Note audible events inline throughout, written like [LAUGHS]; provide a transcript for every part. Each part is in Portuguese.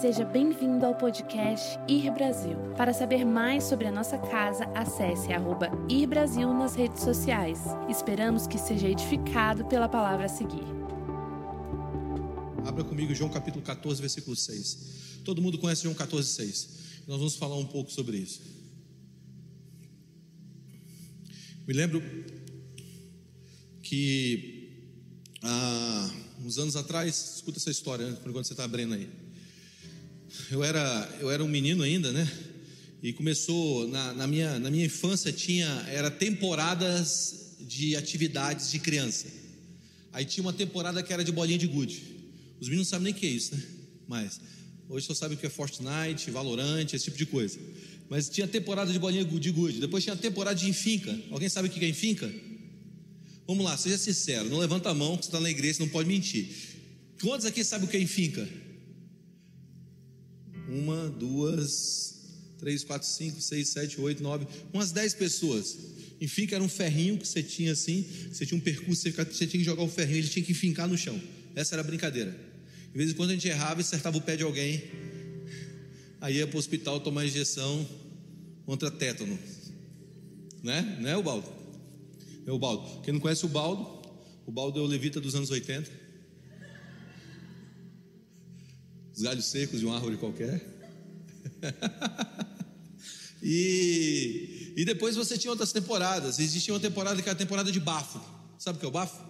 Seja bem-vindo ao podcast Ir Brasil. Para saber mais sobre a nossa casa, acesse arroba Ir Brasil nas redes sociais. Esperamos que seja edificado pela palavra a seguir. Abra comigo João capítulo 14, versículo 6. Todo mundo conhece João 14, 6. Nós vamos falar um pouco sobre isso. Me lembro que há uns anos atrás, escuta essa história, né, por enquanto você está abrindo aí. Eu era, eu era um menino ainda, né? E começou na, na, minha, na minha infância tinha era temporadas de atividades de criança. Aí tinha uma temporada que era de bolinha de gude. Os meninos não sabem nem o que é isso, né? Mas hoje só sabem o que é Fortnite, Valorant, esse tipo de coisa. Mas tinha temporada de bolinha de gude. Depois tinha temporada de enfinca. Alguém sabe o que é enfinca? Vamos lá, seja sincero. Não levanta a mão, que você está na igreja, você não pode mentir. Quantos aqui sabem o que é enfinca? Uma, duas, três, quatro, cinco, seis, sete, oito, nove, umas dez pessoas. Enfinca era um ferrinho que você tinha assim, você tinha um percurso, você, tinha que jogar o ferrinho, ele tinha que fincar no chão. Essa era a brincadeira. De vez em quando a gente errava e acertava o pé de alguém, aí ia para o hospital tomar injeção contra tétano. Né? Né, o baldo? É o baldo. Quem não conhece o baldo, o baldo é o levita dos anos 80. Os galhos secos de uma árvore qualquer. [LAUGHS] e, e depois você tinha outras temporadas. Existia uma temporada que era a temporada de bafo. Sabe o que é o bafo?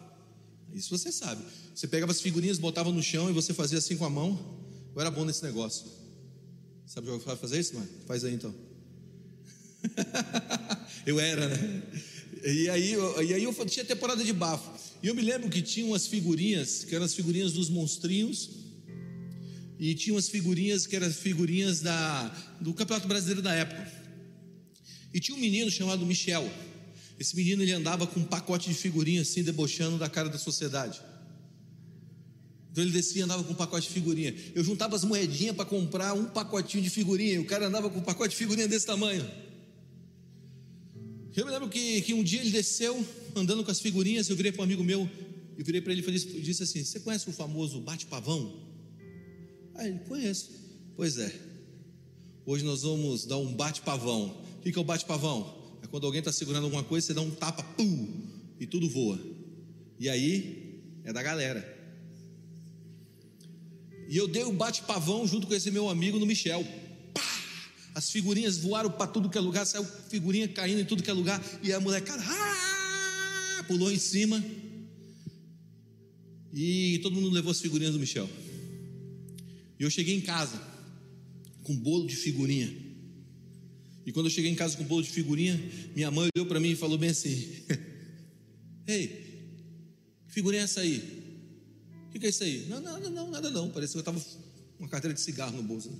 Isso você sabe. Você pegava as figurinhas, botava no chão e você fazia assim com a mão. Eu era bom nesse negócio. Sabe fazer isso, mano? Faz aí então. [LAUGHS] eu era, né? E aí, e aí eu tinha temporada de bafo. E eu me lembro que tinha umas figurinhas, que eram as figurinhas dos monstrinhos, e tinha umas figurinhas que eram figurinhas da, do Campeonato Brasileiro da época. E tinha um menino chamado Michel. Esse menino ele andava com um pacote de figurinhas assim, debochando da cara da sociedade. Então ele descia e andava com um pacote de figurinha. Eu juntava as moedinhas para comprar um pacotinho de figurinha. E o cara andava com um pacote de figurinha desse tamanho. Eu me lembro que, que um dia ele desceu, andando com as figurinhas, eu virei para um amigo meu, e virei para ele e disse assim: Você conhece o famoso bate-pavão? Aí ele, conheço. Pois é. Hoje nós vamos dar um bate-pavão. O que é o bate-pavão? É quando alguém está segurando alguma coisa, você dá um tapa, pum, e tudo voa. E aí é da galera. E eu dei o bate-pavão junto com esse meu amigo no Michel as figurinhas voaram para tudo que é lugar, saiu figurinha caindo em tudo que é lugar, e a molecada ah, pulou em cima. E todo mundo levou as figurinhas do Michel. E eu cheguei em casa com bolo de figurinha. E quando eu cheguei em casa com bolo de figurinha, minha mãe olhou para mim e falou bem assim: [LAUGHS] Ei, que figurinha é essa aí? O que, que é isso aí? Não, nada não, nada não. Parecia que eu estava uma carteira de cigarro no bolso.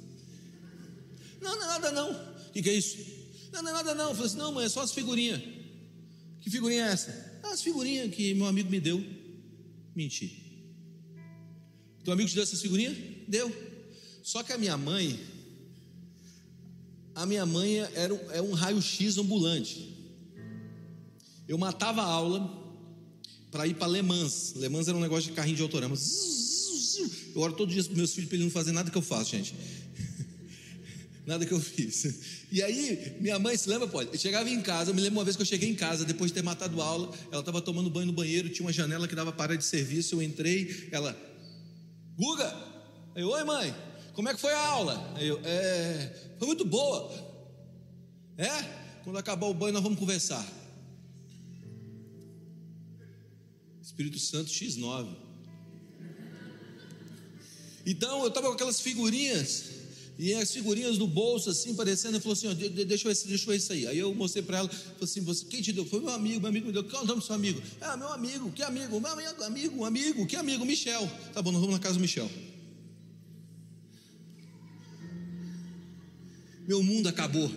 Não, não nada não. O que, que, é isso? Não, não nada não. Eu falei assim, não, mãe, é só as figurinhas. Que figurinha é essa? Ah, as figurinhas que meu amigo me deu. Menti. Teu amigo te deu essas figurinhas? Deu. Só que a minha mãe, a minha mãe era um, é um raio-x ambulante. Eu matava a aula para ir para Le Mans. Le Mans era um negócio de carrinho de autorama. Eu oro todo dia para meus filhos para eles não fazerem nada que eu faço, gente [LAUGHS] nada que eu fiz. E aí, minha mãe, se lembra, pode? Eu chegava em casa, eu me lembro uma vez que eu cheguei em casa, depois de ter matado aula, ela estava tomando banho no banheiro, tinha uma janela que dava para de serviço, eu entrei, ela, Guga, eu, oi mãe, como é que foi a aula? Eu, é, foi muito boa. É? Quando acabar o banho, nós vamos conversar. Espírito Santo X9. Então, eu estava com aquelas figurinhas e as figurinhas do bolso, assim, parecendo, ele falou assim: ó, deixa, eu, deixa eu isso aí. Aí eu mostrei para ela, assim: você, quem te deu? Foi meu amigo, meu amigo me deu. Qual é o nome do seu amigo? Ah, meu amigo, que amigo? Meu amigo, amigo, que amigo? Michel. Tá bom, nós vamos na casa do Michel. Meu mundo acabou.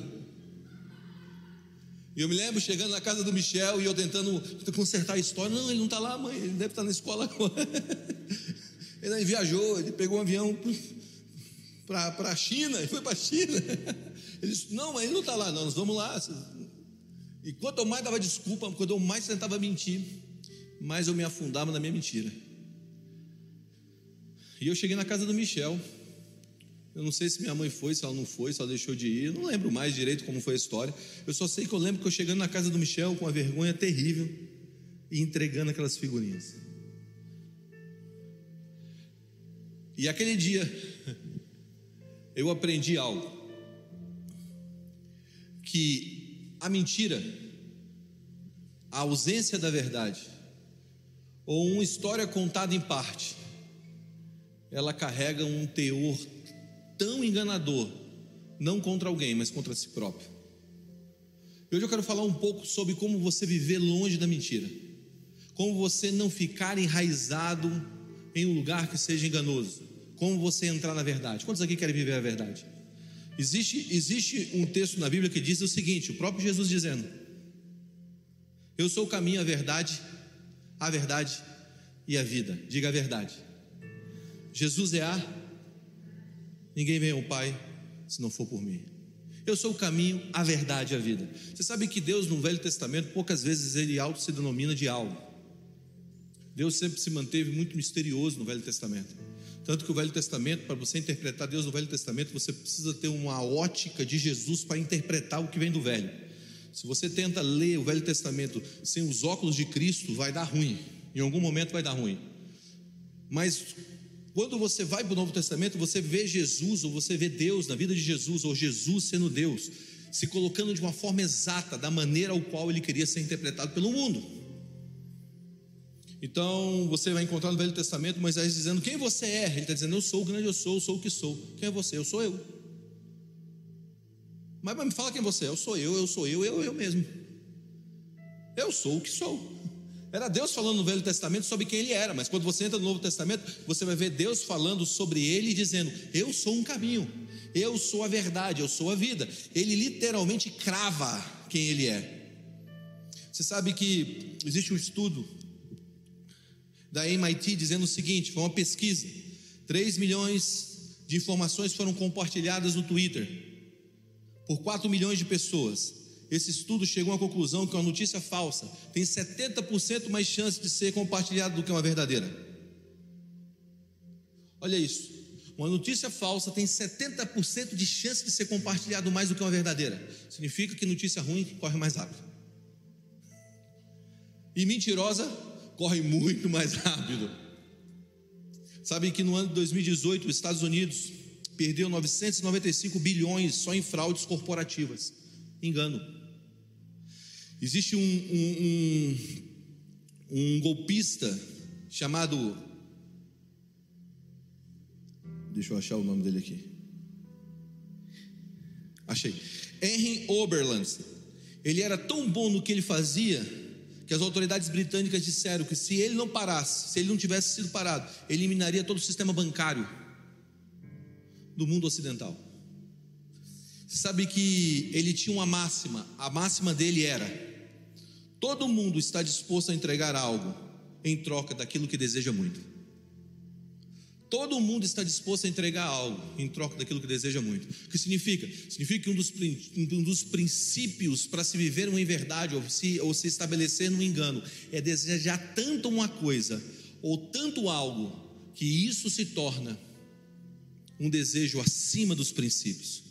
E eu me lembro chegando na casa do Michel e eu tentando consertar a história. Não, ele não está lá, mãe, ele deve estar na escola agora. [LAUGHS] Ele viajou, ele pegou um avião para a China, ele foi para a China. [LAUGHS] Ele disse: Não, mas ele não está lá, não, nós vamos lá. E quanto eu mais dava desculpa, quando eu mais tentava mentir, mais eu me afundava na minha mentira. E eu cheguei na casa do Michel. Eu não sei se minha mãe foi, se ela não foi, se ela deixou de ir. Eu não lembro mais direito como foi a história. Eu só sei que eu lembro que eu chegando na casa do Michel com uma vergonha terrível e entregando aquelas figurinhas. E aquele dia [LAUGHS] eu aprendi algo que a mentira, a ausência da verdade ou uma história contada em parte, ela carrega um teor tão enganador, não contra alguém, mas contra si próprio. Hoje eu quero falar um pouco sobre como você viver longe da mentira, como você não ficar enraizado em um lugar que seja enganoso, como você entrar na verdade. Quantos aqui querem viver a verdade? Existe, existe um texto na Bíblia que diz o seguinte: o próprio Jesus dizendo, Eu sou o caminho, a verdade a verdade e a vida. Diga a verdade. Jesus é a. Ninguém vem ao Pai se não for por mim. Eu sou o caminho, a verdade e a vida. Você sabe que Deus no Velho Testamento, poucas vezes ele auto se denomina de algo. Deus sempre se manteve muito misterioso no Velho Testamento. Tanto que o Velho Testamento, para você interpretar Deus no Velho Testamento, você precisa ter uma ótica de Jesus para interpretar o que vem do Velho. Se você tenta ler o Velho Testamento sem os óculos de Cristo, vai dar ruim. Em algum momento vai dar ruim. Mas quando você vai para o Novo Testamento, você vê Jesus, ou você vê Deus na vida de Jesus, ou Jesus sendo Deus, se colocando de uma forma exata, da maneira ao qual ele queria ser interpretado pelo mundo. Então você vai encontrar no Velho Testamento Moisés dizendo: Quem você é? Ele está dizendo: Eu sou o grande eu sou, eu sou o que sou. Quem é você? Eu sou eu. Mas, me fala quem você é. Eu sou eu, eu sou eu, eu, eu mesmo. Eu sou o que sou. Era Deus falando no Velho Testamento sobre quem ele era, mas quando você entra no Novo Testamento, você vai ver Deus falando sobre ele e dizendo: Eu sou um caminho, eu sou a verdade, eu sou a vida. Ele literalmente crava quem ele é. Você sabe que existe um estudo da MIT dizendo o seguinte: foi uma pesquisa, 3 milhões de informações foram compartilhadas no Twitter por 4 milhões de pessoas. Esse estudo chegou à conclusão que uma notícia falsa tem 70% mais chance de ser compartilhada do que uma verdadeira. Olha isso. Uma notícia falsa tem 70% de chance de ser compartilhado mais do que uma verdadeira. Significa que notícia ruim corre mais rápido. E mentirosa corre muito mais rápido. Sabe que no ano de 2018, os Estados Unidos perdeu 995 bilhões só em fraudes corporativas. Engano. Existe um, um, um, um golpista chamado. Deixa eu achar o nome dele aqui. Achei. Henry Oberland. Ele era tão bom no que ele fazia que as autoridades britânicas disseram que se ele não parasse, se ele não tivesse sido parado, eliminaria todo o sistema bancário do mundo ocidental. Você sabe que ele tinha uma máxima, a máxima dele era: todo mundo está disposto a entregar algo em troca daquilo que deseja muito. Todo mundo está disposto a entregar algo em troca daquilo que deseja muito. O que significa? Significa que um dos, um dos princípios para se viver uma verdade ou se, ou se estabelecer no engano é desejar tanto uma coisa ou tanto algo que isso se torna um desejo acima dos princípios.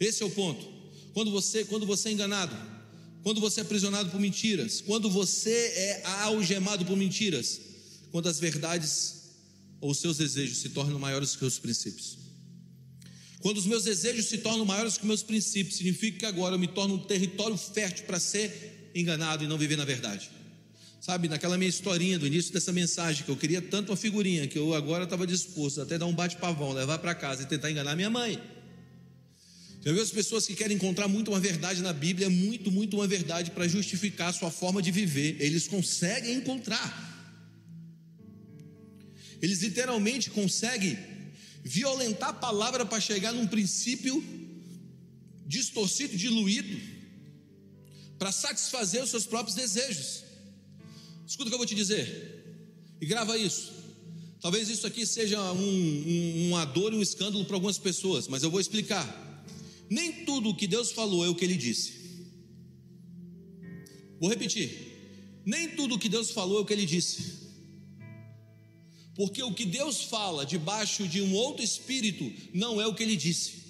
Esse é o ponto. Quando você, quando você é enganado, quando você é aprisionado por mentiras, quando você é algemado por mentiras, quando as verdades ou os seus desejos se tornam maiores que os princípios. Quando os meus desejos se tornam maiores que meus princípios, significa que agora eu me torno um território fértil para ser enganado e não viver na verdade. Sabe, naquela minha historinha do início dessa mensagem, que eu queria tanto uma figurinha, que eu agora estava disposto até dar um bate-pavão, levar para casa e tentar enganar minha mãe. Já viu as pessoas que querem encontrar muito uma verdade na Bíblia, muito, muito uma verdade para justificar a sua forma de viver. Eles conseguem encontrar. Eles literalmente conseguem violentar a palavra para chegar num princípio distorcido, diluído, para satisfazer os seus próprios desejos. Escuta o que eu vou te dizer. E grava isso. Talvez isso aqui seja um, um, uma dor e um escândalo para algumas pessoas, mas eu vou explicar. Nem tudo o que Deus falou é o que Ele disse. Vou repetir. Nem tudo o que Deus falou é o que Ele disse. Porque o que Deus fala debaixo de um outro espírito não é o que ele disse.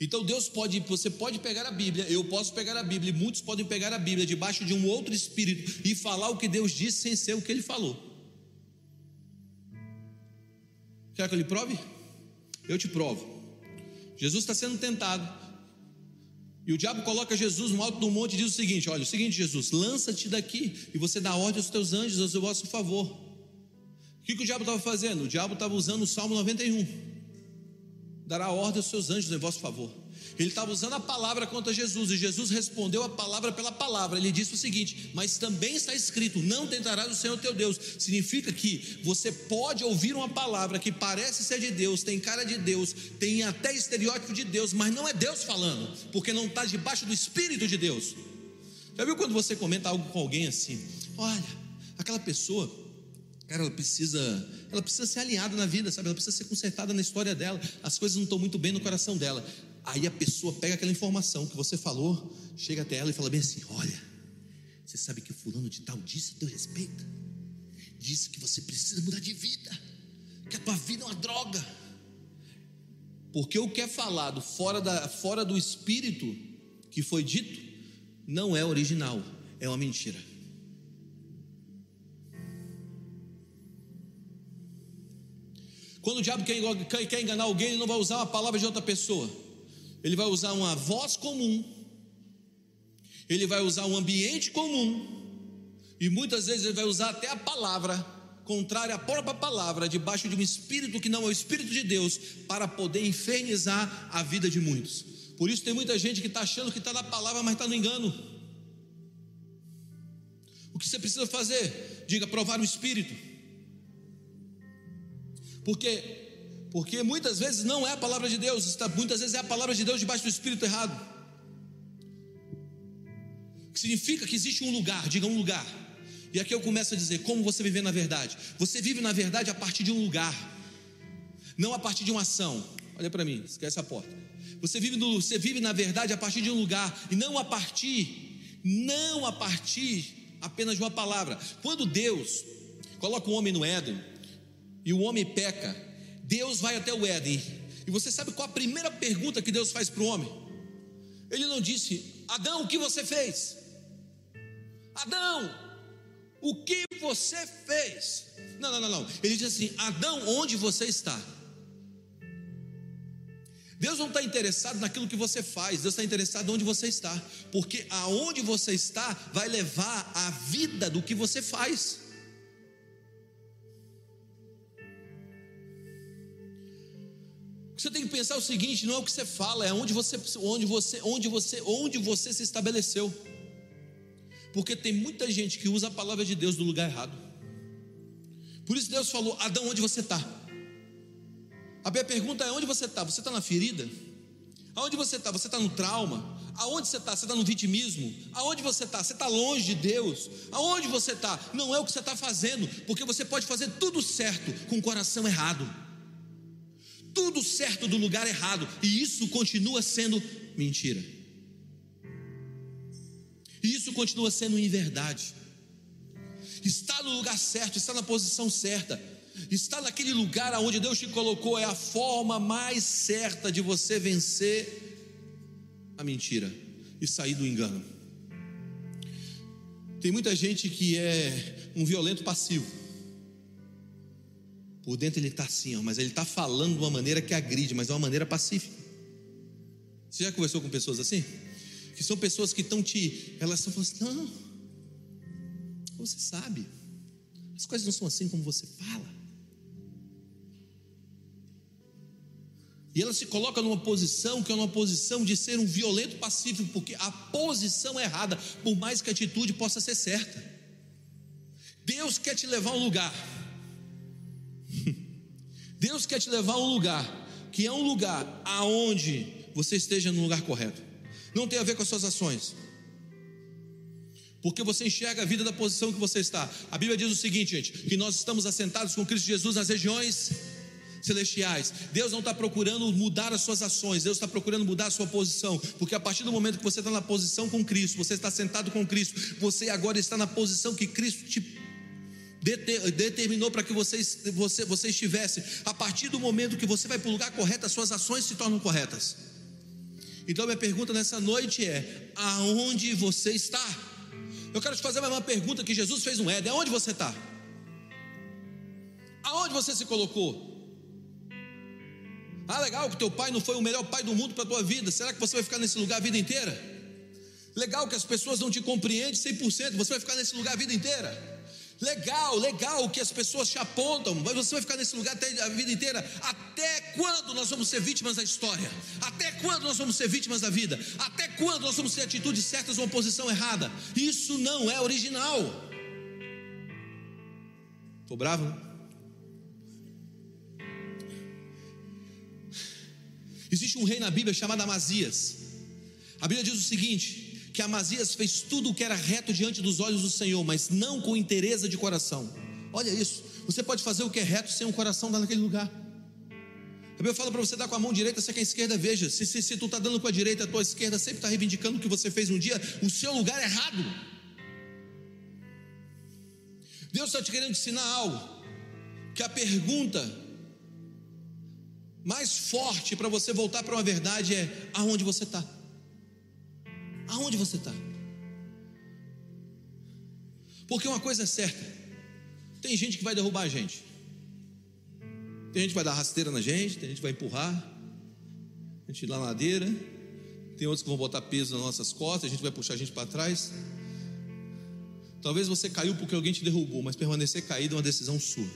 Então Deus pode, você pode pegar a Bíblia, eu posso pegar a Bíblia, muitos podem pegar a Bíblia debaixo de um outro espírito e falar o que Deus disse sem ser o que ele falou. Quer que eu lhe prove? Eu te provo. Jesus está sendo tentado. E o diabo coloca Jesus no alto do monte e diz o seguinte: Olha, o seguinte, Jesus, lança-te daqui e você dá ordem aos teus anjos a seu vosso favor. O que, que o diabo estava fazendo? O diabo estava usando o Salmo 91 dará ordem aos seus anjos em vosso favor. Ele estava usando a palavra contra Jesus e Jesus respondeu a palavra pela palavra. Ele disse o seguinte: Mas também está escrito: Não tentarás o Senhor teu Deus. Significa que você pode ouvir uma palavra que parece ser de Deus, tem cara de Deus, tem até estereótipo de Deus, mas não é Deus falando, porque não está debaixo do Espírito de Deus. Já viu quando você comenta algo com alguém assim? Olha, aquela pessoa, cara, ela precisa ela precisa ser alinhada na vida, sabe? Ela precisa ser consertada na história dela. As coisas não estão muito bem no coração dela. Aí a pessoa pega aquela informação que você falou, chega até ela e fala bem assim: Olha, você sabe que o fulano de tal disse a teu respeito? Disse que você precisa mudar de vida, que a tua vida é uma droga. Porque o que é falado fora, da, fora do espírito que foi dito não é original, é uma mentira. Quando o diabo quer enganar alguém, ele não vai usar uma palavra de outra pessoa, ele vai usar uma voz comum, ele vai usar um ambiente comum, e muitas vezes ele vai usar até a palavra contrária à própria palavra, debaixo de um espírito que não é o espírito de Deus, para poder infernizar a vida de muitos. Por isso tem muita gente que está achando que está na palavra, mas está no engano. O que você precisa fazer? Diga, provar o espírito. Porque porque muitas vezes não é a palavra de Deus, muitas vezes é a palavra de Deus debaixo do espírito errado. Que significa que existe um lugar, diga um lugar. E aqui eu começo a dizer como você vive na verdade. Você vive na verdade a partir de um lugar, não a partir de uma ação. Olha para mim, esquece a porta. Você vive, no, você vive na verdade a partir de um lugar e não a partir, não a partir apenas de uma palavra. Quando Deus coloca o homem no Éden, e o homem peca, Deus vai até o Éden. E você sabe qual a primeira pergunta que Deus faz para o homem? Ele não disse: Adão, o que você fez? Adão, o que você fez? Não, não, não, não. Ele diz assim: Adão, onde você está? Deus não está interessado naquilo que você faz, Deus está interessado onde você está, porque aonde você está vai levar a vida do que você faz. Você tem que pensar o seguinte: não é o que você fala, é onde você, onde você, onde você, onde você se estabeleceu. Porque tem muita gente que usa a palavra de Deus no lugar errado. Por isso Deus falou: Adão, onde você está? A minha pergunta é: onde você está? Você está na ferida? Aonde você está? Você está no trauma? Aonde você está? Você está no vitimismo? Aonde você está? Você está longe de Deus? Aonde você está? Não é o que você está fazendo, porque você pode fazer tudo certo com o coração errado tudo certo do lugar errado, e isso continua sendo mentira. E isso continua sendo inverdade. Está no lugar certo, está na posição certa, está naquele lugar aonde Deus te colocou, é a forma mais certa de você vencer a mentira e sair do engano. Tem muita gente que é um violento passivo. Por dentro ele está assim, ó, mas ele está falando de uma maneira que agride, mas de uma maneira pacífica. Você já conversou com pessoas assim? Que são pessoas que estão te. Elas estão falando assim: não, você sabe, as coisas não são assim como você fala. E ela se coloca numa posição que é uma posição de ser um violento pacífico, porque a posição é errada, por mais que a atitude possa ser certa. Deus quer te levar a um lugar Deus quer te levar a um lugar que é um lugar aonde você esteja no lugar correto. Não tem a ver com as suas ações. Porque você enxerga a vida da posição que você está. A Bíblia diz o seguinte, gente: que nós estamos assentados com Cristo Jesus nas regiões celestiais. Deus não está procurando mudar as suas ações, Deus está procurando mudar a sua posição, porque a partir do momento que você está na posição com Cristo, você está sentado com Cristo, você agora está na posição que Cristo te determinou para que você, você, você estivesse. A partir do momento que você vai para o lugar correto, as suas ações se tornam corretas. Então, minha pergunta nessa noite é: aonde você está? Eu quero te fazer uma pergunta que Jesus fez no Éden: aonde você está? Aonde você se colocou? Ah, legal que teu pai não foi o melhor pai do mundo para a tua vida. Será que você vai ficar nesse lugar a vida inteira? Legal que as pessoas não te compreendem 100%. Você vai ficar nesse lugar a vida inteira? Legal, legal que as pessoas te apontam, mas você vai ficar nesse lugar até a vida inteira. Até quando nós vamos ser vítimas da história? Até quando nós vamos ser vítimas da vida? Até quando nós vamos ter atitudes certas ou posição errada? Isso não é original. Estou bravo? Existe um rei na Bíblia chamado Amazias. A Bíblia diz o seguinte: que Amazias fez tudo o que era reto diante dos olhos do Senhor, mas não com interesse de coração. Olha isso, você pode fazer o que é reto sem um coração naquele lugar. Bíblia fala para você dar com a mão direita, é com a esquerda, veja. Se, se, se tu está dando com a direita, a tua esquerda sempre está reivindicando o que você fez um dia, o seu lugar é errado. Deus está te querendo ensinar algo. Que a pergunta mais forte para você voltar para uma verdade é: aonde você está? Aonde você está? Porque uma coisa é certa: tem gente que vai derrubar a gente, tem gente que vai dar rasteira na gente, tem gente que vai empurrar, a gente na ladeira, tem outros que vão botar peso nas nossas costas, a gente vai puxar a gente para trás. Talvez você caiu porque alguém te derrubou, mas permanecer caído é uma decisão sua.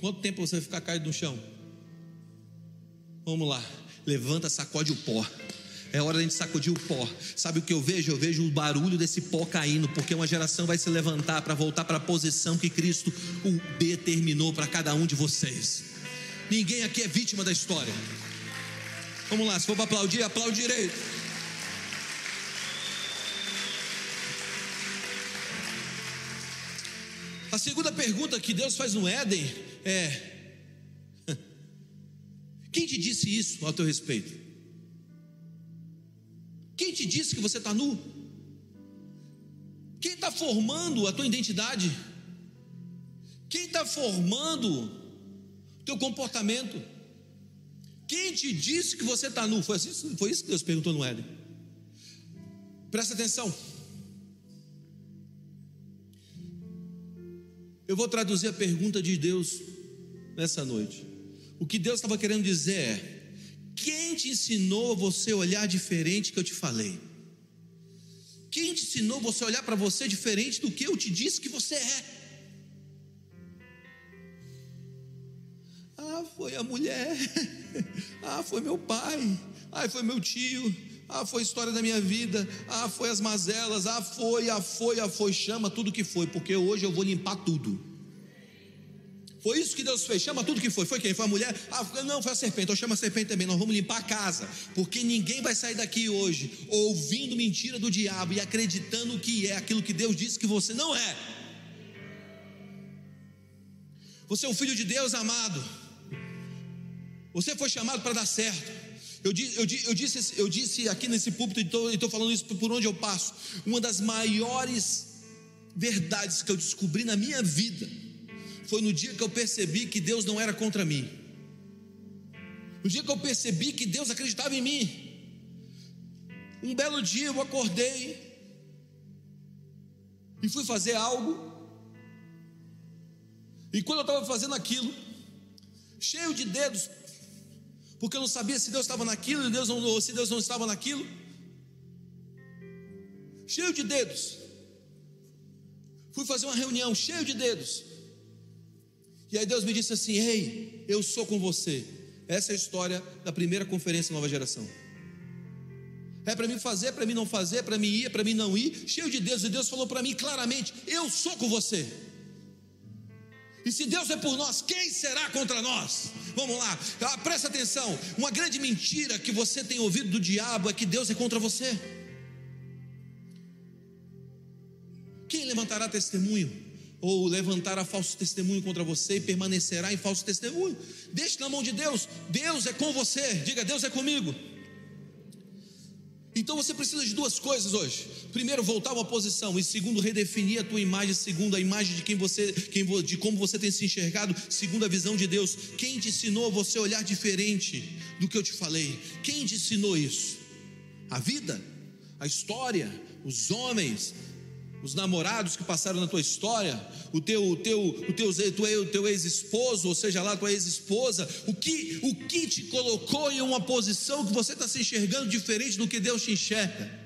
Quanto tempo você vai ficar caído no chão? Vamos lá, levanta, sacode o pó. É hora de a gente sacudir o pó. Sabe o que eu vejo? Eu vejo o barulho desse pó caindo, porque uma geração vai se levantar para voltar para a posição que Cristo determinou para cada um de vocês. Ninguém aqui é vítima da história. Vamos lá, se for para aplaudir, aplaude direito. A segunda pergunta que Deus faz no Éden é: [LAUGHS] Quem te disse isso ao teu respeito? Quem te disse que você está nu? Quem está formando a tua identidade? Quem está formando o teu comportamento? Quem te disse que você está nu? Foi, assim, foi isso que Deus perguntou no Éden. Presta atenção. Eu vou traduzir a pergunta de Deus nessa noite. O que Deus estava querendo dizer é: quem te ensinou você olhar diferente que eu te falei? Quem te ensinou você olhar para você diferente do que eu te disse que você é? Ah, foi a mulher. [LAUGHS] Ah, foi meu pai. Ah, foi meu tio. Ah, foi a história da minha vida. Ah, foi as mazelas. Ah, foi, ah, foi, ah, foi. Chama tudo que foi, porque hoje eu vou limpar tudo. Foi isso que Deus fez. Chama tudo que foi. Foi quem? Foi a mulher? Ah, não, foi a serpente. Então chama a serpente também. Nós vamos limpar a casa. Porque ninguém vai sair daqui hoje ouvindo mentira do diabo e acreditando que é aquilo que Deus disse que você não é. Você é um filho de Deus amado. Você foi chamado para dar certo. Eu, eu, eu, disse, eu disse aqui nesse púlpito, e estou falando isso por onde eu passo. Uma das maiores verdades que eu descobri na minha vida foi no dia que eu percebi que Deus não era contra mim. No dia que eu percebi que Deus acreditava em mim. Um belo dia eu acordei e fui fazer algo. E quando eu estava fazendo aquilo, cheio de dedos, porque eu não sabia se Deus estava naquilo Deus não, ou se Deus não estava naquilo, cheio de dedos. Fui fazer uma reunião, cheio de dedos. E aí Deus me disse assim: Ei, eu sou com você. Essa é a história da primeira conferência Nova Geração. É para mim fazer, para mim não fazer, para mim ir, para mim não ir, cheio de Deus. E Deus falou para mim claramente: Eu sou com você. E se Deus é por nós, quem será contra nós? Vamos lá, ah, presta atenção. Uma grande mentira que você tem ouvido do diabo é que Deus é contra você. Quem levantará testemunho? Ou levantará falso testemunho contra você e permanecerá em falso testemunho. Deixe na mão de Deus. Deus é com você. Diga, Deus é comigo. Então você precisa de duas coisas hoje. Primeiro, voltar uma posição, e segundo, redefinir a tua imagem, segundo a imagem de quem você, quem, de como você tem se enxergado, segundo a visão de Deus. Quem te ensinou você olhar diferente do que eu te falei? Quem te ensinou isso? A vida, a história, os homens, os namorados que passaram na tua história, o teu, o teu, o teu, o teu ex-esposo, ou seja lá, tua ex-esposa, o que, o que te colocou em uma posição que você está se enxergando diferente do que Deus te enxerga?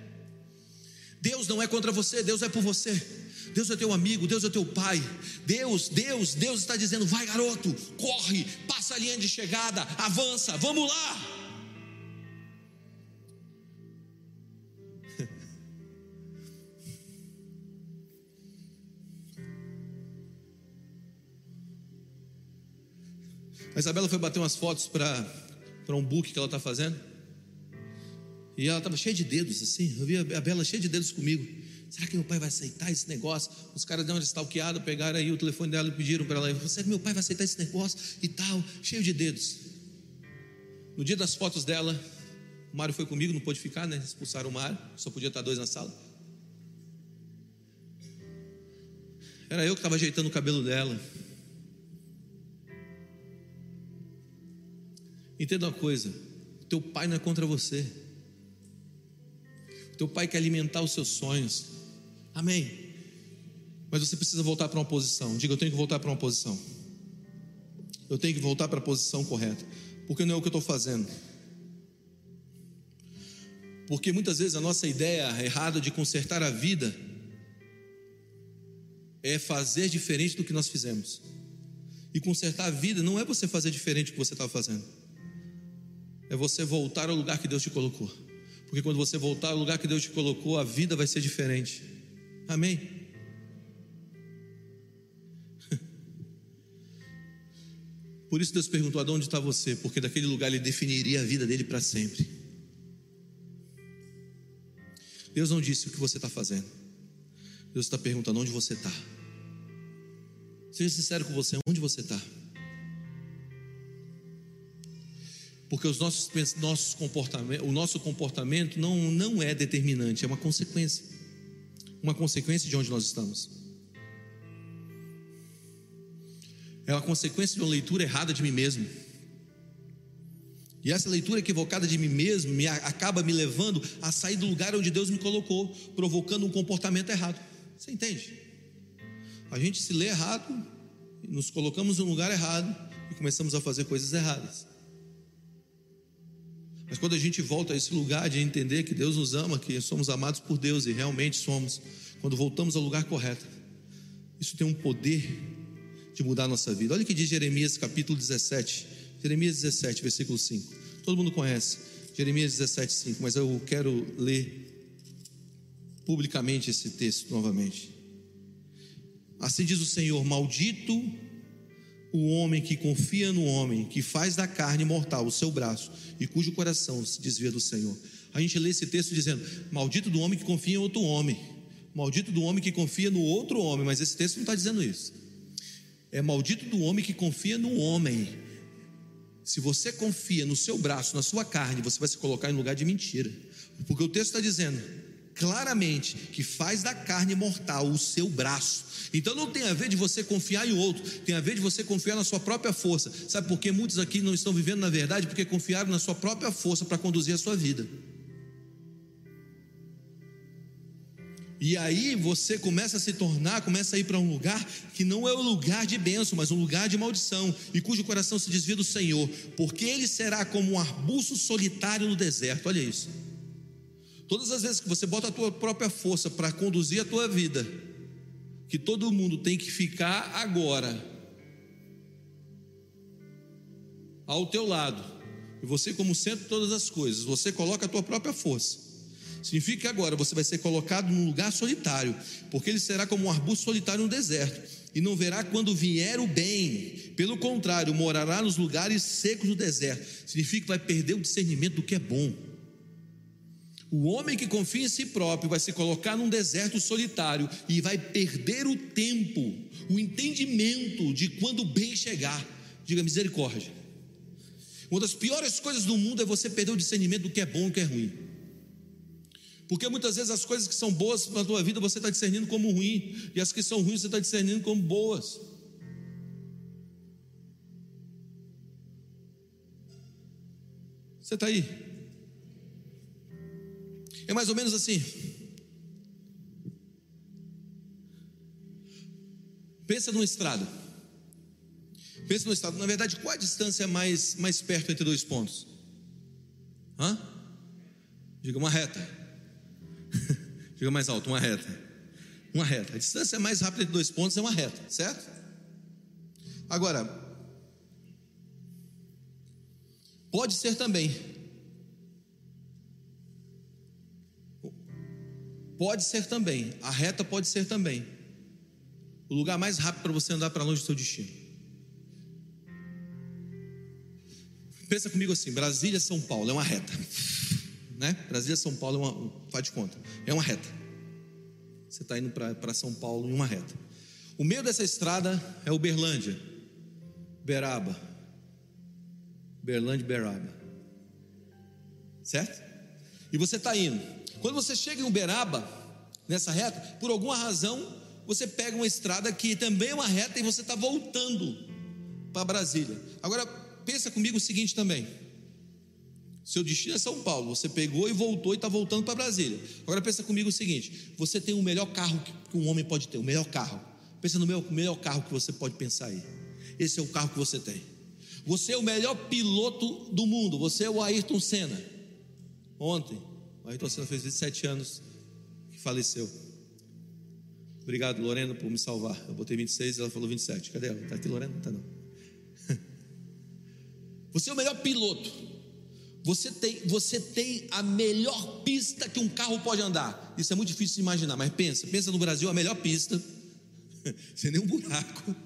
Deus não é contra você, Deus é por você. Deus é teu amigo, Deus é teu pai. Deus, Deus, Deus está dizendo: vai garoto, corre, passa a linha de chegada, avança, vamos lá. A Isabela foi bater umas fotos para um book que ela está fazendo. E ela estava cheia de dedos, assim. Eu vi a Bela cheia de dedos comigo. Será que meu pai vai aceitar esse negócio? Os caras deram uma stalkeada, pegaram aí o telefone dela e pediram para ela. Será que meu pai vai aceitar esse negócio? E tal, cheio de dedos. No dia das fotos dela, o Mário foi comigo, não pôde ficar, né? Expulsaram o Mário, só podia estar dois na sala. Era eu que estava ajeitando o cabelo dela. Entenda uma coisa: teu pai não é contra você. Teu pai quer alimentar os seus sonhos. Amém. Mas você precisa voltar para uma posição. Diga, eu tenho que voltar para uma posição. Eu tenho que voltar para a posição correta. Porque não é o que eu estou fazendo. Porque muitas vezes a nossa ideia errada de consertar a vida é fazer diferente do que nós fizemos. E consertar a vida não é você fazer diferente do que você estava fazendo é você voltar ao lugar que Deus te colocou. Porque quando você voltar ao lugar que Deus te colocou, a vida vai ser diferente. Amém? [LAUGHS] Por isso Deus perguntou: aonde está você? Porque daquele lugar Ele definiria a vida dele para sempre. Deus não disse o que você está fazendo. Deus está perguntando onde você está. Seja sincero com você, onde você está? Porque os nossos, nossos comportamento, o nosso comportamento não, não é determinante, é uma consequência. Uma consequência de onde nós estamos. É uma consequência de uma leitura errada de mim mesmo. E essa leitura equivocada de mim mesmo me, acaba me levando a sair do lugar onde Deus me colocou, provocando um comportamento errado. Você entende? A gente se lê errado, nos colocamos no lugar errado e começamos a fazer coisas erradas. Mas quando a gente volta a esse lugar de entender que Deus nos ama, que somos amados por Deus e realmente somos, quando voltamos ao lugar correto, isso tem um poder de mudar a nossa vida. Olha o que diz Jeremias capítulo 17, Jeremias 17, versículo 5. Todo mundo conhece Jeremias 17, 5, mas eu quero ler publicamente esse texto novamente. Assim diz o Senhor: Maldito o homem que confia no homem, que faz da carne mortal o seu braço e cujo coração se desvia do Senhor. A gente lê esse texto dizendo: Maldito do homem que confia em outro homem, maldito do homem que confia no outro homem, mas esse texto não está dizendo isso. É maldito do homem que confia no homem. Se você confia no seu braço, na sua carne, você vai se colocar em lugar de mentira, porque o texto está dizendo: claramente que faz da carne mortal o seu braço. Então não tem a ver de você confiar em outro, tem a ver de você confiar na sua própria força. Sabe por que muitos aqui não estão vivendo na verdade? Porque confiaram na sua própria força para conduzir a sua vida. E aí você começa a se tornar, começa a ir para um lugar que não é o lugar de bênção, mas um lugar de maldição, e cujo coração se desvia do Senhor, porque ele será como um arbusto solitário no deserto. Olha isso. Todas as vezes que você bota a tua própria força para conduzir a tua vida, que todo mundo tem que ficar agora ao teu lado, e você como centro de todas as coisas, você coloca a tua própria força. Significa que agora você vai ser colocado num lugar solitário, porque ele será como um arbusto solitário no deserto, e não verá quando vier o bem. Pelo contrário, morará nos lugares secos do deserto. Significa que vai perder o discernimento do que é bom. O homem que confia em si próprio vai se colocar num deserto solitário e vai perder o tempo, o entendimento de quando o bem chegar. Diga misericórdia. Uma das piores coisas do mundo é você perder o discernimento do que é bom e do que é ruim. Porque muitas vezes as coisas que são boas na tua vida você está discernindo como ruim, e as que são ruins você está discernindo como boas. Você está aí? É mais ou menos assim. Pensa numa estrada. Pensa numa estrada. Na verdade, qual a distância mais, mais perto entre dois pontos? Hã? Diga uma reta. [LAUGHS] Diga mais alto, uma reta. Uma reta. A distância mais rápida entre dois pontos é uma reta, certo? Agora, pode ser também. Pode ser também. A reta pode ser também. O lugar mais rápido para você andar para longe do seu destino. Pensa comigo assim: Brasília, São Paulo é uma reta né? Brasília, São Paulo, é uma, faz de conta, é uma reta. Você está indo para São Paulo em uma reta. O meio dessa estrada é Uberlândia, Beraba, Berlândia, Beraba, certo? E você está indo. Quando você chega em Uberaba, nessa reta, por alguma razão, você pega uma estrada que também é uma reta e você está voltando para Brasília. Agora, pensa comigo o seguinte também. Seu destino é São Paulo. Você pegou e voltou e está voltando para Brasília. Agora pensa comigo o seguinte: você tem o melhor carro que um homem pode ter, o melhor carro. Pensa no melhor carro que você pode pensar aí. Esse é o carro que você tem. Você é o melhor piloto do mundo. Você é o Ayrton Senna. Ontem, Ayrton Senna fez 27 anos que faleceu. Obrigado, Lorena, por me salvar. Eu botei 26 e ela falou 27. Cadê ela? Está aqui, Lorena? Está não. [LAUGHS] Você é o melhor piloto. Você tem, você tem a melhor pista que um carro pode andar. Isso é muito difícil de imaginar, mas pensa, pensa no Brasil, a melhor pista, [LAUGHS] sem nenhum buraco,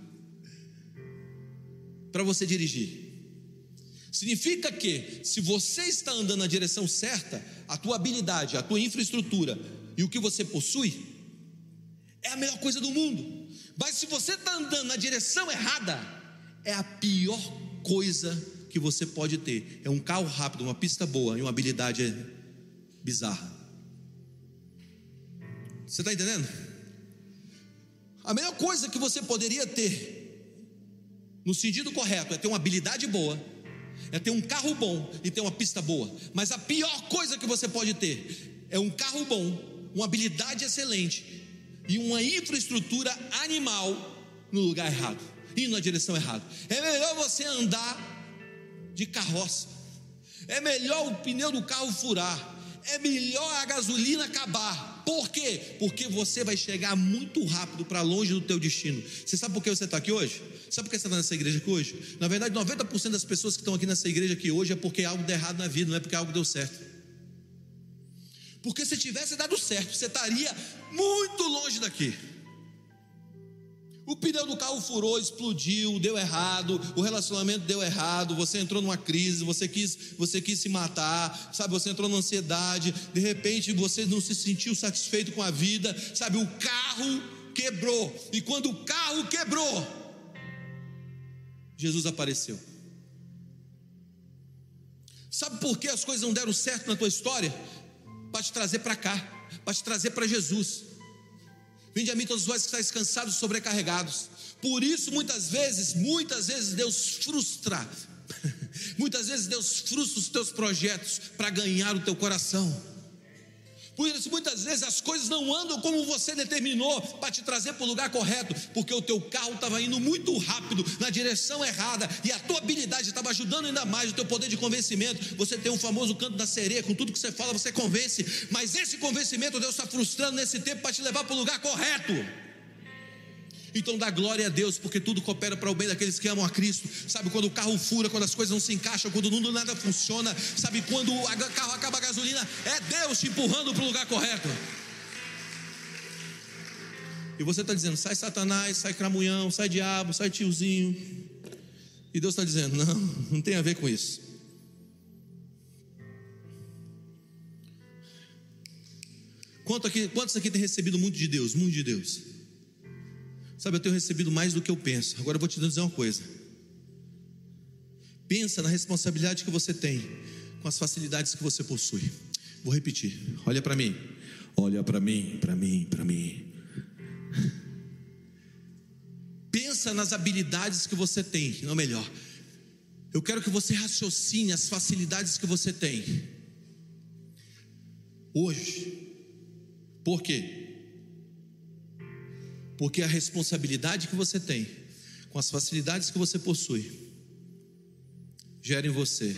para você dirigir. Significa que, se você está andando na direção certa, a tua habilidade, a tua infraestrutura e o que você possui é a melhor coisa do mundo. Mas se você está andando na direção errada, é a pior coisa que você pode ter é um carro rápido, uma pista boa e uma habilidade bizarra. Você está entendendo? A melhor coisa que você poderia ter, no sentido correto, é ter uma habilidade boa, é ter um carro bom e ter uma pista boa. Mas a pior coisa que você pode ter é um carro bom, uma habilidade excelente e uma infraestrutura animal no lugar errado, indo na direção errada. É melhor você andar de carroça. É melhor o pneu do carro furar. É melhor a gasolina acabar. Por quê? Porque você vai chegar muito rápido para longe do teu destino. Você sabe por que você está aqui hoje? Sabe por que você está nessa igreja aqui hoje? Na verdade, 90% das pessoas que estão aqui nessa igreja aqui hoje é porque algo deu errado na vida, não é porque algo deu certo. Porque se tivesse dado certo, você estaria muito longe daqui. O pneu do carro furou, explodiu, deu errado, o relacionamento deu errado, você entrou numa crise, você quis, você quis se matar, sabe? Você entrou numa ansiedade, de repente você não se sentiu satisfeito com a vida, sabe? O carro quebrou, e quando o carro quebrou, Jesus apareceu. Sabe por que as coisas não deram certo na tua história? Para te trazer para cá, para te trazer para Jesus. Vinde a mim todos vós que estáis cansados e sobrecarregados. Por isso, muitas vezes, muitas vezes Deus frustra. [LAUGHS] muitas vezes Deus frustra os teus projetos para ganhar o teu coração. Por isso, muitas vezes as coisas não andam como você determinou para te trazer para o lugar correto, porque o teu carro estava indo muito rápido na direção errada e a tua habilidade estava ajudando ainda mais o teu poder de convencimento. Você tem um famoso canto da sereia, com tudo que você fala, você convence, mas esse convencimento Deus está frustrando nesse tempo para te levar para o lugar correto. Então dá glória a Deus, porque tudo coopera para o bem daqueles que amam a Cristo. Sabe quando o carro fura, quando as coisas não se encaixam, quando mundo nada funciona. Sabe quando o carro acaba a gasolina, é Deus te empurrando para o lugar correto. E você está dizendo: sai Satanás, sai cramunhão, sai diabo, sai tiozinho. E Deus está dizendo: não, [LAUGHS] não tem a ver com isso. Quanto aqui, quantos aqui têm recebido muito de Deus? Muito de Deus. Sabe, eu tenho recebido mais do que eu penso. Agora eu vou te dizer uma coisa. Pensa na responsabilidade que você tem com as facilidades que você possui. Vou repetir. Olha para mim. Olha para mim, para mim, para mim. Pensa nas habilidades que você tem, não melhor. Eu quero que você raciocine as facilidades que você tem. Hoje. Por quê? Porque a responsabilidade que você tem com as facilidades que você possui gera em você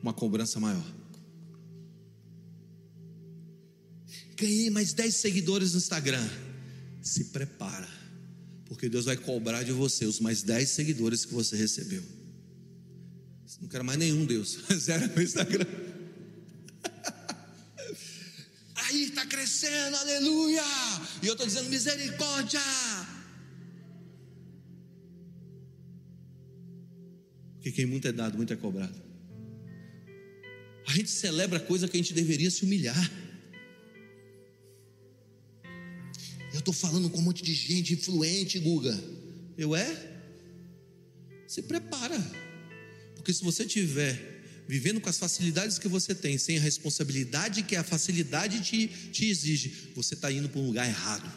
uma cobrança maior. Ganhei mais 10 seguidores no Instagram. Se prepara, porque Deus vai cobrar de você os mais 10 seguidores que você recebeu. Não quero mais nenhum, Deus. [LAUGHS] Zero no Instagram. Aí está crescendo, aleluia. E eu estou dizendo misericórdia. Porque quem muito é dado, muito é cobrado. A gente celebra coisa que a gente deveria se humilhar. Eu estou falando com um monte de gente influente, Guga. Eu é? Se prepara. Porque se você tiver vivendo com as facilidades que você tem, sem a responsabilidade que a facilidade te, te exige, você está indo para um lugar errado.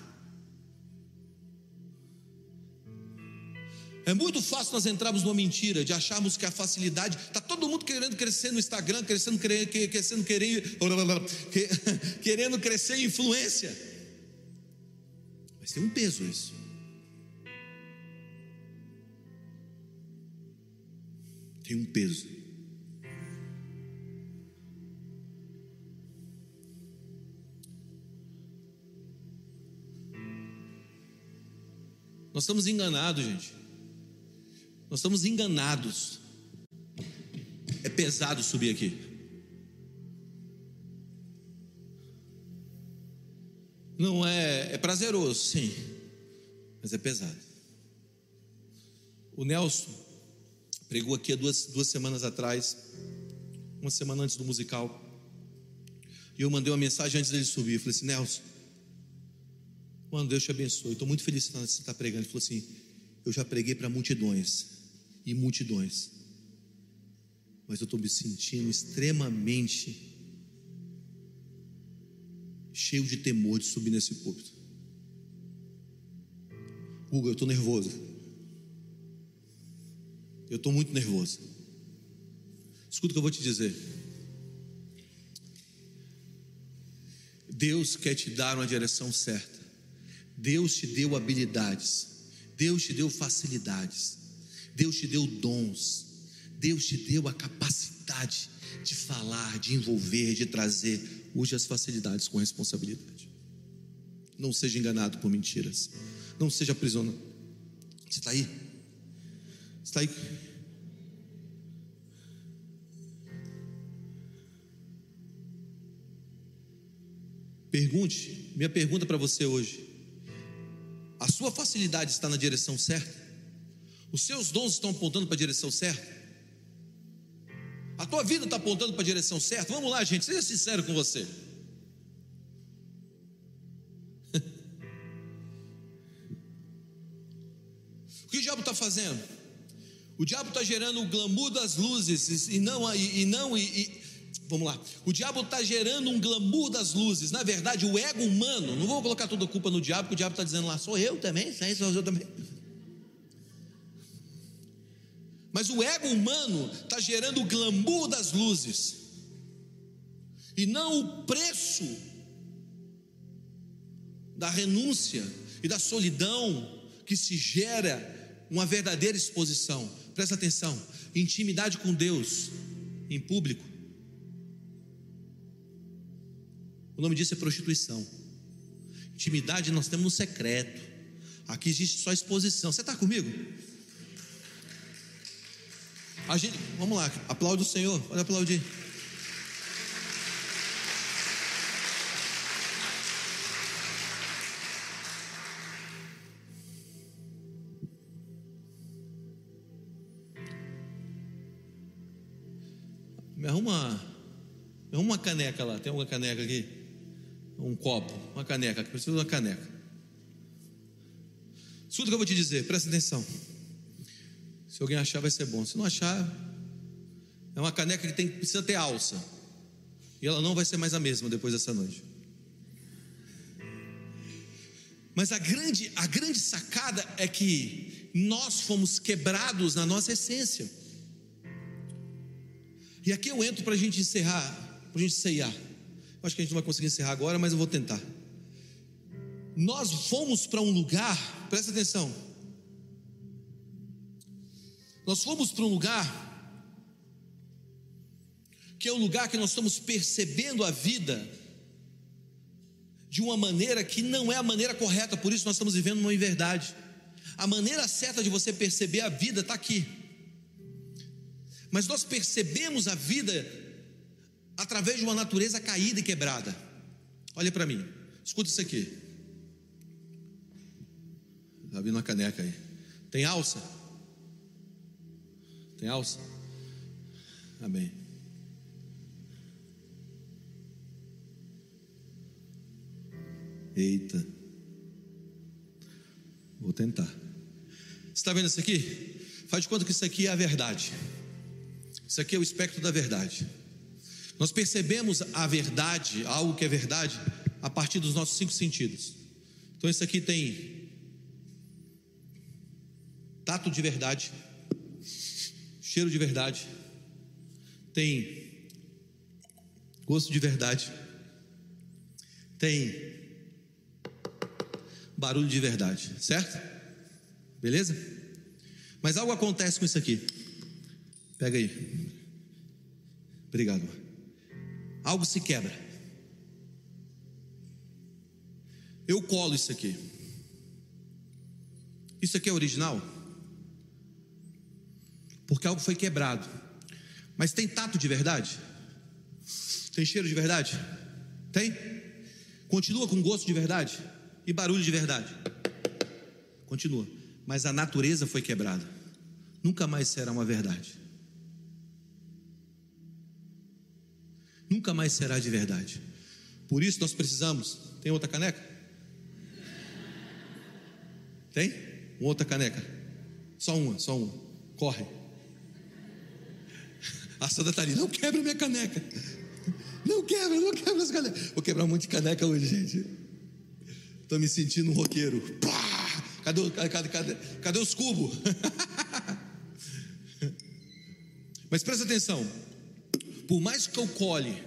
É muito fácil nós entrarmos numa mentira de acharmos que a facilidade está todo mundo querendo crescer no Instagram, crescendo, crescendo, querendo, [LAUGHS] querendo crescer em influência. Mas tem um peso isso. Tem um peso. Nós estamos enganados, gente. Nós estamos enganados. É pesado subir aqui. Não é, é prazeroso, sim, mas é pesado. O Nelson pregou aqui há duas, duas semanas atrás, uma semana antes do musical, e eu mandei uma mensagem antes dele subir. Eu falei assim: Nelson, mano, Deus te abençoe. Estou muito feliz que você está pregando. Ele falou assim: Eu já preguei para multidões, e multidões. Mas eu estou me sentindo extremamente cheio de temor de subir nesse púlpito. Hugo, eu estou nervoso. Eu estou muito nervoso. Escuta o que eu vou te dizer. Deus quer te dar uma direção certa. Deus te deu habilidades. Deus te deu facilidades. Deus te deu dons, Deus te deu a capacidade de falar, de envolver, de trazer. Use as facilidades com responsabilidade. Não seja enganado por mentiras. Não seja prisioneiro. Você está aí? Você está aí? Pergunte, minha pergunta para você hoje: a sua facilidade está na direção certa? Os seus dons estão apontando para a direção certa? A tua vida está apontando para a direção certa? Vamos lá, gente, seja sincero com você. [LAUGHS] o que o diabo está fazendo? O diabo está gerando o glamour das luzes e não e, não e, vamos lá. O diabo está gerando um glamour das luzes. Na verdade, o ego humano. Não vou colocar toda a culpa no diabo, porque o diabo está dizendo lá, sou eu também, sou eu também. Mas o ego humano está gerando o glamour das luzes, e não o preço da renúncia e da solidão que se gera uma verdadeira exposição. Presta atenção: intimidade com Deus em público. O nome disso é prostituição. Intimidade nós temos no secreto. Aqui existe só exposição. Você está comigo? A gente, vamos lá, aplaude o Senhor, pode aplaudir. Me arruma, me arruma uma caneca lá, tem uma caneca aqui? Um copo, uma caneca, preciso de uma caneca. Escuta o que eu vou te dizer, presta atenção. Se alguém achar, vai ser bom. Se não achar, é uma caneca que tem, precisa ter alça. E ela não vai ser mais a mesma depois dessa noite. Mas a grande, a grande sacada é que nós fomos quebrados na nossa essência. E aqui eu entro para a gente encerrar, para a gente ceiar. Acho que a gente não vai conseguir encerrar agora, mas eu vou tentar. Nós fomos para um lugar, presta atenção. Nós fomos para um lugar que é o lugar que nós estamos percebendo a vida de uma maneira que não é a maneira correta, por isso nós estamos vivendo uma inverdade. A maneira certa de você perceber a vida está aqui. Mas nós percebemos a vida através de uma natureza caída e quebrada. Olha para mim, escuta isso aqui. Está vindo uma caneca aí. Tem alça? Tem alça? Amém. Eita. Vou tentar. Você está vendo isso aqui? Faz de conta que isso aqui é a verdade. Isso aqui é o espectro da verdade. Nós percebemos a verdade, algo que é verdade, a partir dos nossos cinco sentidos. Então, isso aqui tem tato de verdade, cheiro de verdade, tem gosto de verdade, tem barulho de verdade, certo? Beleza? Mas algo acontece com isso aqui. Pega aí. Obrigado. Algo se quebra. Eu colo isso aqui. Isso aqui é original? Porque algo foi quebrado. Mas tem tato de verdade? Tem cheiro de verdade? Tem? Continua com gosto de verdade? E barulho de verdade? Continua. Mas a natureza foi quebrada. Nunca mais será uma verdade. Nunca mais será de verdade. Por isso nós precisamos. Tem outra caneca? Tem? Uma outra caneca? Só uma, só uma. Corre. A Sandra está ali. Não quebra minha caneca. Não quebra, não quebra essa caneca. Vou quebrar um monte de caneca hoje, gente. Estou me sentindo um roqueiro. Pá! Cadê, cadê, cadê, cadê os cubos? [LAUGHS] Mas presta atenção. Por mais que eu colhe,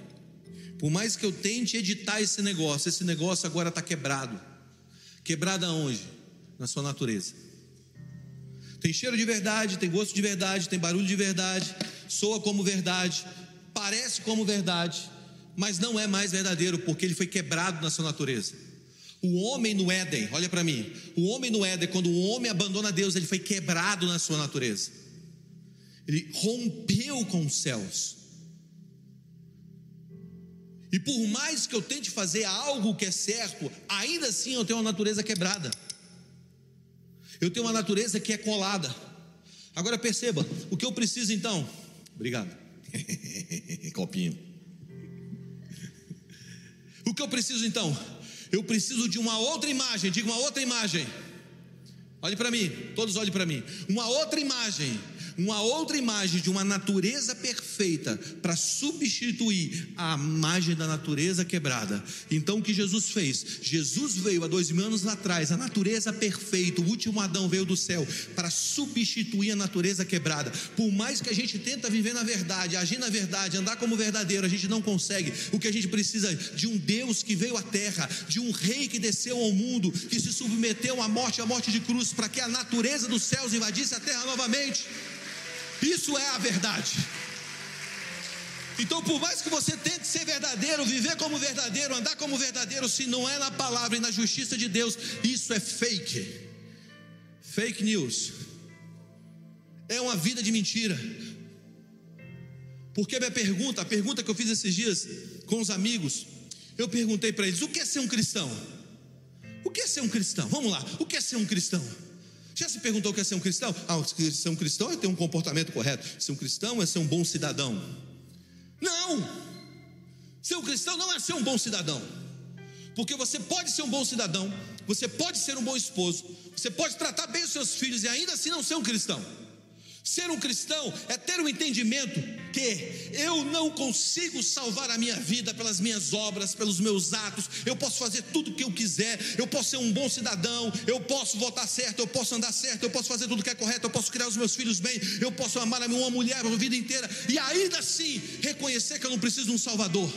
por mais que eu tente editar esse negócio, esse negócio agora está quebrado. Quebrado aonde? Na sua natureza. Tem cheiro de verdade, tem gosto de verdade, tem barulho de verdade, soa como verdade, parece como verdade, mas não é mais verdadeiro porque ele foi quebrado na sua natureza. O homem no Éden, olha para mim, o homem no Éden, quando o homem abandona Deus, ele foi quebrado na sua natureza. Ele rompeu com os céus. E por mais que eu tente fazer algo que é certo, ainda assim eu tenho uma natureza quebrada. Eu tenho uma natureza que é colada. Agora perceba, o que eu preciso então? Obrigado. [LAUGHS] Copinho. O que eu preciso então? Eu preciso de uma outra imagem, diga uma outra imagem. Olhe para mim, todos olhem para mim. Uma outra imagem uma outra imagem de uma natureza perfeita para substituir a imagem da natureza quebrada. Então o que Jesus fez? Jesus veio há dois mil anos atrás, a natureza perfeita, o último Adão veio do céu para substituir a natureza quebrada. Por mais que a gente tenta viver na verdade, agir na verdade, andar como verdadeiro, a gente não consegue. O que a gente precisa de um Deus que veio à terra, de um rei que desceu ao mundo, que se submeteu à morte, à morte de cruz, para que a natureza dos céus invadisse a terra novamente. Isso é a verdade. Então, por mais que você tente ser verdadeiro, viver como verdadeiro, andar como verdadeiro, se não é na palavra e na justiça de Deus, isso é fake. Fake news. É uma vida de mentira. Porque minha pergunta, a pergunta que eu fiz esses dias com os amigos, eu perguntei para eles: o que é ser um cristão? O que é ser um cristão? Vamos lá, o que é ser um cristão? Já se perguntou o que é ser um cristão? Ah, ser um cristão é ter um comportamento correto. Ser um cristão é ser um bom cidadão. Não! Ser um cristão não é ser um bom cidadão. Porque você pode ser um bom cidadão, você pode ser um bom esposo, você pode tratar bem os seus filhos e ainda assim não ser um cristão. Ser um cristão é ter o um entendimento que eu não consigo salvar a minha vida pelas minhas obras, pelos meus atos. Eu posso fazer tudo o que eu quiser, eu posso ser um bom cidadão, eu posso votar certo, eu posso andar certo, eu posso fazer tudo que é correto, eu posso criar os meus filhos bem, eu posso amar a minha mulher a vida inteira. E ainda assim reconhecer que eu não preciso de um Salvador.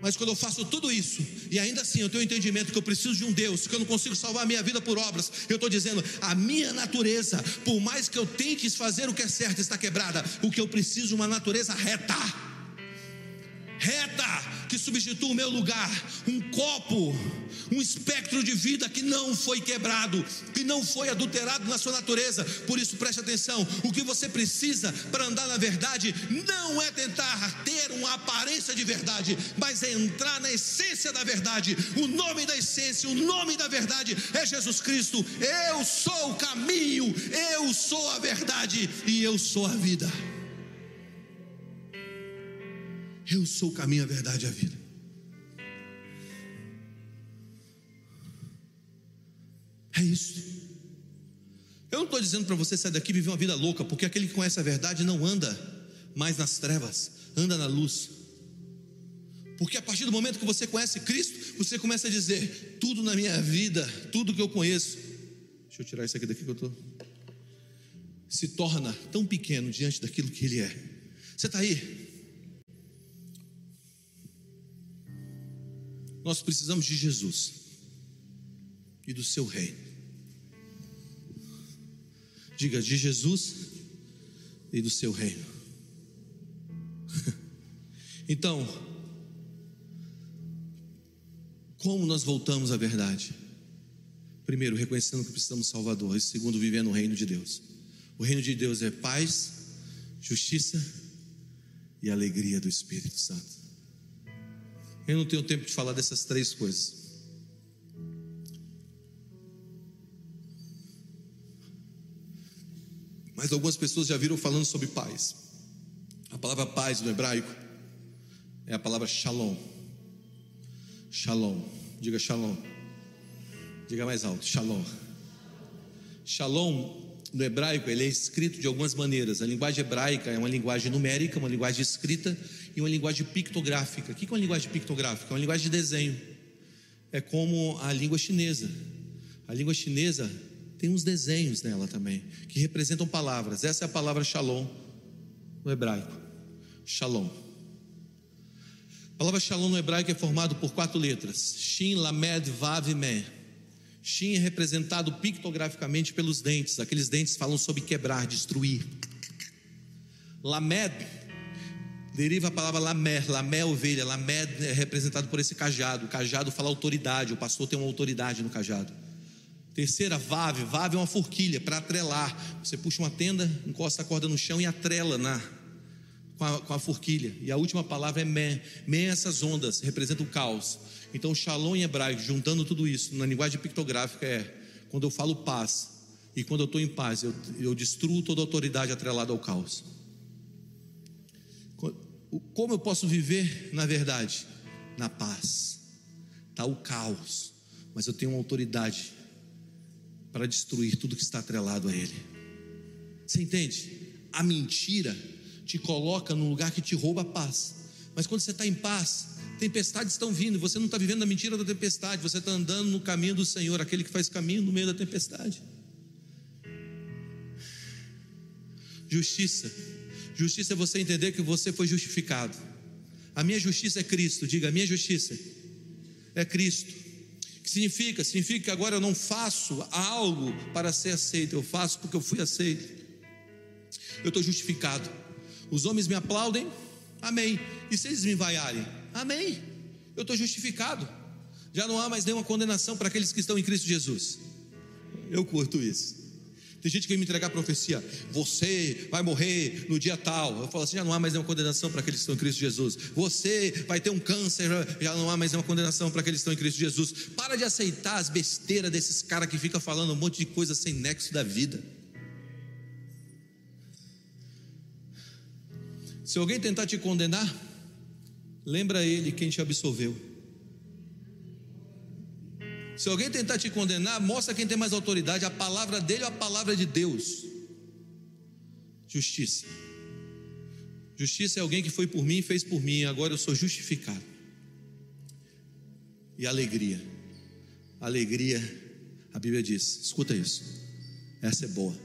Mas quando eu faço tudo isso, e ainda assim eu tenho o entendimento que eu preciso de um Deus, que eu não consigo salvar a minha vida por obras, eu estou dizendo, a minha natureza, por mais que eu tente fazer o que é certo, está quebrada. O que eu preciso é uma natureza reta. Reta, que substitua o meu lugar, um copo, um espectro de vida que não foi quebrado, que não foi adulterado na sua natureza. Por isso, preste atenção: o que você precisa para andar na verdade não é tentar ter uma aparência de verdade, mas é entrar na essência da verdade. O nome da essência, o nome da verdade é Jesus Cristo. Eu sou o caminho, eu sou a verdade e eu sou a vida. Eu sou o caminho, a verdade e a vida. É isso. Eu não estou dizendo para você sair daqui e viver uma vida louca, porque aquele que conhece a verdade não anda mais nas trevas, anda na luz. Porque a partir do momento que você conhece Cristo, você começa a dizer: tudo na minha vida, tudo que eu conheço. Deixa eu tirar isso aqui daqui que eu estou. Se torna tão pequeno diante daquilo que Ele é. Você está aí? Nós precisamos de Jesus e do seu reino. Diga de Jesus e do seu reino. [LAUGHS] Então, como nós voltamos à verdade? Primeiro, reconhecendo que precisamos de Salvador. E segundo, vivendo no reino de Deus. O reino de Deus é paz, justiça e alegria do Espírito Santo. Eu não tenho tempo de falar dessas três coisas. Mas algumas pessoas já viram falando sobre paz. A palavra paz no hebraico é a palavra shalom. Shalom. Diga shalom. Diga mais alto. Shalom. Shalom no hebraico ele é escrito de algumas maneiras. A linguagem hebraica é uma linguagem numérica, uma linguagem escrita e uma linguagem pictográfica. O que é uma linguagem pictográfica? É uma linguagem de desenho. É como a língua chinesa. A língua chinesa tem uns desenhos nela também, que representam palavras. Essa é a palavra shalom no hebraico. Shalom. A palavra shalom no hebraico é formado por quatro letras: Shin, Lamed, Vav e Meh. Shin é representado pictograficamente pelos dentes. Aqueles dentes falam sobre quebrar, destruir. Lamed deriva a palavra lamé, lamé ovelha, lamé é representado por esse cajado. O cajado fala autoridade, o pastor tem uma autoridade no cajado. Terceira, vave, vave é uma forquilha para atrelar. Você puxa uma tenda, encosta a corda no chão e atrela na, com, a, com a forquilha. E a última palavra é mé. Mé é essas ondas, representa o caos. Então, shalom em hebraico, juntando tudo isso, na linguagem pictográfica é quando eu falo paz, e quando eu estou em paz, eu, eu destruo toda autoridade atrelada ao caos. Como eu posso viver na verdade? Na paz. Está o caos, mas eu tenho uma autoridade para destruir tudo que está atrelado a ele. Você entende? A mentira te coloca num lugar que te rouba a paz. Mas quando você está em paz, tempestades estão vindo, você não está vivendo a mentira da tempestade, você está andando no caminho do Senhor, aquele que faz caminho no meio da tempestade. Justiça Justiça é você entender que você foi justificado. A minha justiça é Cristo. Diga, a minha justiça é Cristo. O que significa? Significa que agora eu não faço algo para ser aceito, eu faço porque eu fui aceito. Eu estou justificado. Os homens me aplaudem, amém. E se eles me vaiarem, amém. Eu estou justificado. Já não há mais nenhuma condenação para aqueles que estão em Cristo Jesus. Eu curto isso. Tem gente que vem me entregar a profecia, você vai morrer no dia tal. Eu falo assim: já não há mais nenhuma condenação para aqueles que estão em Cristo Jesus. Você vai ter um câncer, já não há mais nenhuma condenação para aqueles que estão em Cristo Jesus. Para de aceitar as besteiras desses caras que ficam falando um monte de coisa sem nexo da vida. Se alguém tentar te condenar, lembra ele quem te absolveu. Se alguém tentar te condenar, mostra quem tem mais autoridade, a palavra dele ou a palavra de Deus. Justiça. Justiça é alguém que foi por mim e fez por mim, agora eu sou justificado. E alegria. Alegria, a Bíblia diz: escuta isso, essa é boa.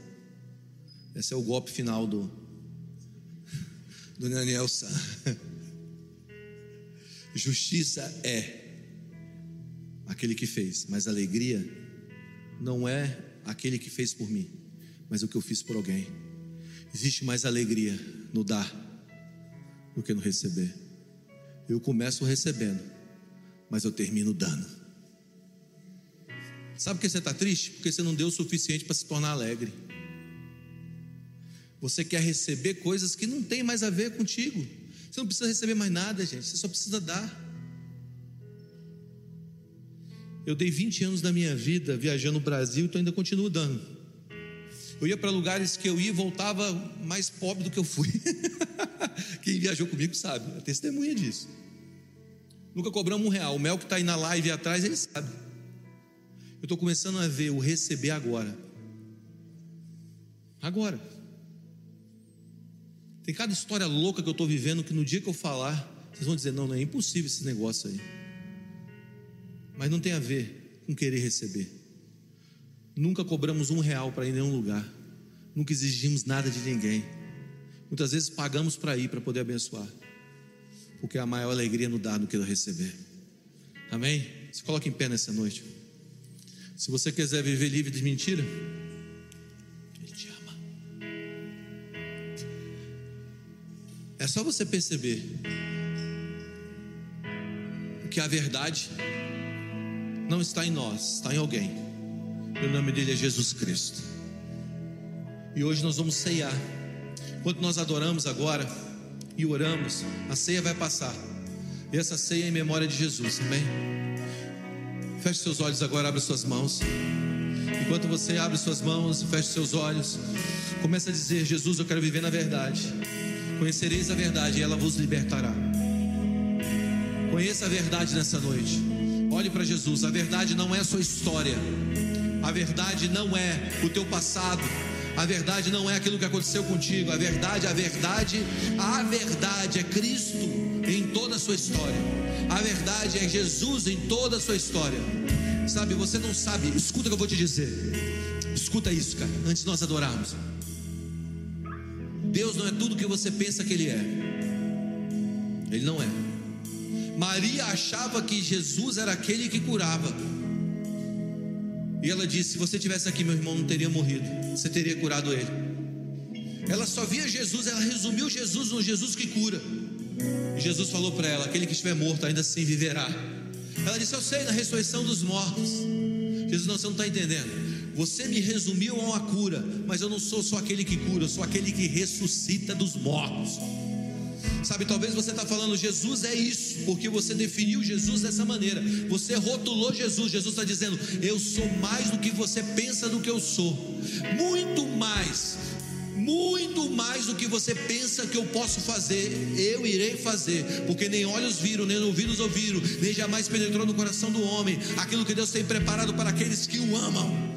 Esse é o golpe final do, do Daniel San. [LAUGHS] Justiça é aquele que fez, mas alegria não é aquele que fez por mim, mas o que eu fiz por alguém. Existe mais alegria no dar do que no receber. Eu começo recebendo, mas eu termino dando. Sabe por que você está triste? Porque você não deu o suficiente para se tornar alegre. Você quer receber coisas que não tem mais a ver contigo. Você não precisa receber mais nada, gente. Você só precisa dar. Eu dei 20 anos da minha vida viajando no Brasil então ainda continuo dando. Eu ia para lugares que eu ia e voltava mais pobre do que eu fui. [LAUGHS] Quem viajou comigo sabe, é testemunha disso. Nunca cobramos um real. O Mel que está aí na live atrás, ele sabe. Eu estou começando a ver o receber agora. Agora. Tem cada história louca que eu estou vivendo que no dia que eu falar, vocês vão dizer: não, não é impossível esse negócio aí. Mas não tem a ver com querer receber. Nunca cobramos um real para ir em nenhum lugar. Nunca exigimos nada de ninguém. Muitas vezes pagamos para ir, para poder abençoar. Porque a maior alegria no dar do que no receber. Amém? Se coloque em pé nessa noite. Se você quiser viver livre de mentira, Ele te ama. É só você perceber que a verdade não está em nós, está em alguém. E o nome dele é Jesus Cristo. E hoje nós vamos ceiar. Enquanto nós adoramos agora e oramos, a ceia vai passar. E essa ceia é em memória de Jesus, amém? Feche seus olhos agora, abre suas mãos. Enquanto você abre suas mãos e fecha seus olhos, começa a dizer: Jesus, eu quero viver na verdade. Conhecereis a verdade e ela vos libertará. Conheça a verdade nessa noite. Olhe para Jesus, a verdade não é a sua história, a verdade não é o teu passado, a verdade não é aquilo que aconteceu contigo, a verdade, a verdade, a verdade é Cristo em toda a sua história, a verdade é Jesus em toda a sua história. Sabe, você não sabe, escuta o que eu vou te dizer, escuta isso, cara, antes de nós adorarmos. Deus não é tudo que você pensa que Ele é, Ele não é. Maria achava que Jesus era aquele que curava. E ela disse: Se você tivesse aqui, meu irmão não teria morrido, você teria curado ele. Ela só via Jesus, ela resumiu Jesus no Jesus que cura. E Jesus falou para ela: Aquele que estiver morto ainda assim viverá. Ela disse: Eu sei, na ressurreição dos mortos. Jesus, não, você não está entendendo. Você me resumiu a uma cura, mas eu não sou só aquele que cura, eu sou aquele que ressuscita dos mortos. Sabe, talvez você está falando, Jesus é isso, porque você definiu Jesus dessa maneira, você rotulou Jesus. Jesus está dizendo, eu sou mais do que você pensa do que eu sou, muito mais, muito mais do que você pensa que eu posso fazer, eu irei fazer, porque nem olhos viram, nem ouvidos ouviram, nem jamais penetrou no coração do homem aquilo que Deus tem preparado para aqueles que o amam.